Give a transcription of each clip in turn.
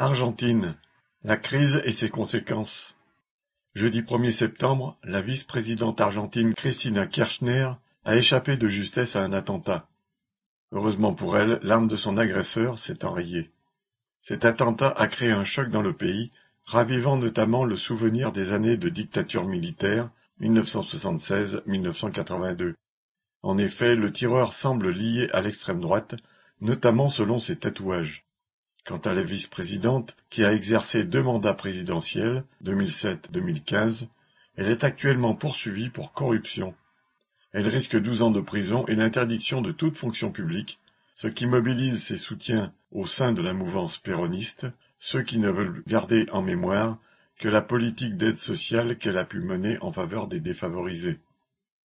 Argentine, la crise et ses conséquences. Jeudi 1er septembre, la vice-présidente argentine Cristina Kirchner a échappé de justesse à un attentat. Heureusement pour elle, l'arme de son agresseur s'est enrayée. Cet attentat a créé un choc dans le pays, ravivant notamment le souvenir des années de dictature militaire 1976-1982. En effet, le tireur semble lié à l'extrême droite, notamment selon ses tatouages. Quant à la vice-présidente, qui a exercé deux mandats présidentiels, 2007-2015, elle est actuellement poursuivie pour corruption. Elle risque douze ans de prison et l'interdiction de toute fonction publique, ce qui mobilise ses soutiens au sein de la mouvance péroniste, ceux qui ne veulent garder en mémoire que la politique d'aide sociale qu'elle a pu mener en faveur des défavorisés.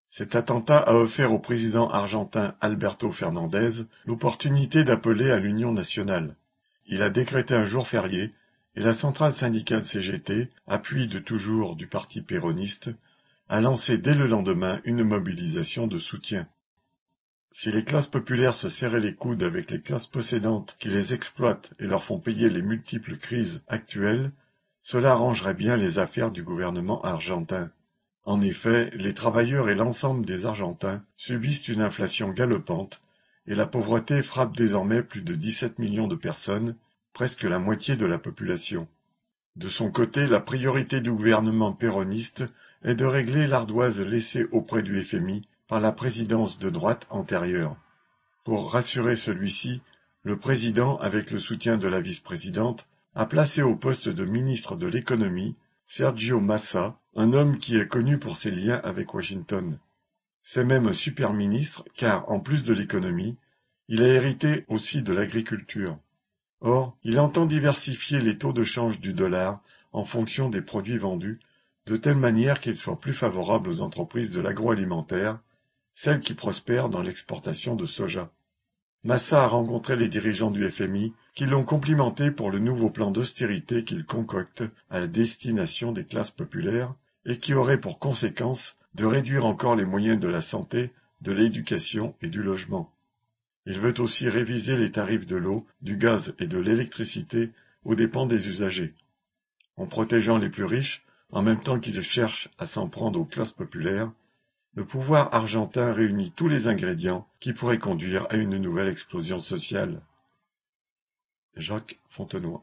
Cet attentat a offert au président argentin Alberto Fernandez l'opportunité d'appeler à l'union nationale. Il a décrété un jour férié et la centrale syndicale CGT, appui de toujours du parti péroniste, a lancé dès le lendemain une mobilisation de soutien. Si les classes populaires se serraient les coudes avec les classes possédantes qui les exploitent et leur font payer les multiples crises actuelles, cela arrangerait bien les affaires du gouvernement argentin. En effet, les travailleurs et l'ensemble des Argentins subissent une inflation galopante et la pauvreté frappe désormais plus de 17 millions de personnes, presque la moitié de la population. De son côté, la priorité du gouvernement péroniste est de régler l'ardoise laissée auprès du FMI par la présidence de droite antérieure. Pour rassurer celui-ci, le président, avec le soutien de la vice-présidente, a placé au poste de ministre de l'économie Sergio Massa, un homme qui est connu pour ses liens avec Washington. C'est même super ministre car, en plus de l'économie, il a hérité aussi de l'agriculture. Or, il entend diversifier les taux de change du dollar en fonction des produits vendus, de telle manière qu'ils soient plus favorables aux entreprises de l'agroalimentaire, celles qui prospèrent dans l'exportation de soja. Massa a rencontré les dirigeants du FMI qui l'ont complimenté pour le nouveau plan d'austérité qu'il concocte à la destination des classes populaires et qui aurait pour conséquence de réduire encore les moyens de la santé, de l'éducation et du logement. Il veut aussi réviser les tarifs de l'eau, du gaz et de l'électricité aux dépens des usagers. En protégeant les plus riches, en même temps qu'il cherche à s'en prendre aux classes populaires, le pouvoir argentin réunit tous les ingrédients qui pourraient conduire à une nouvelle explosion sociale. Jacques Fontenoy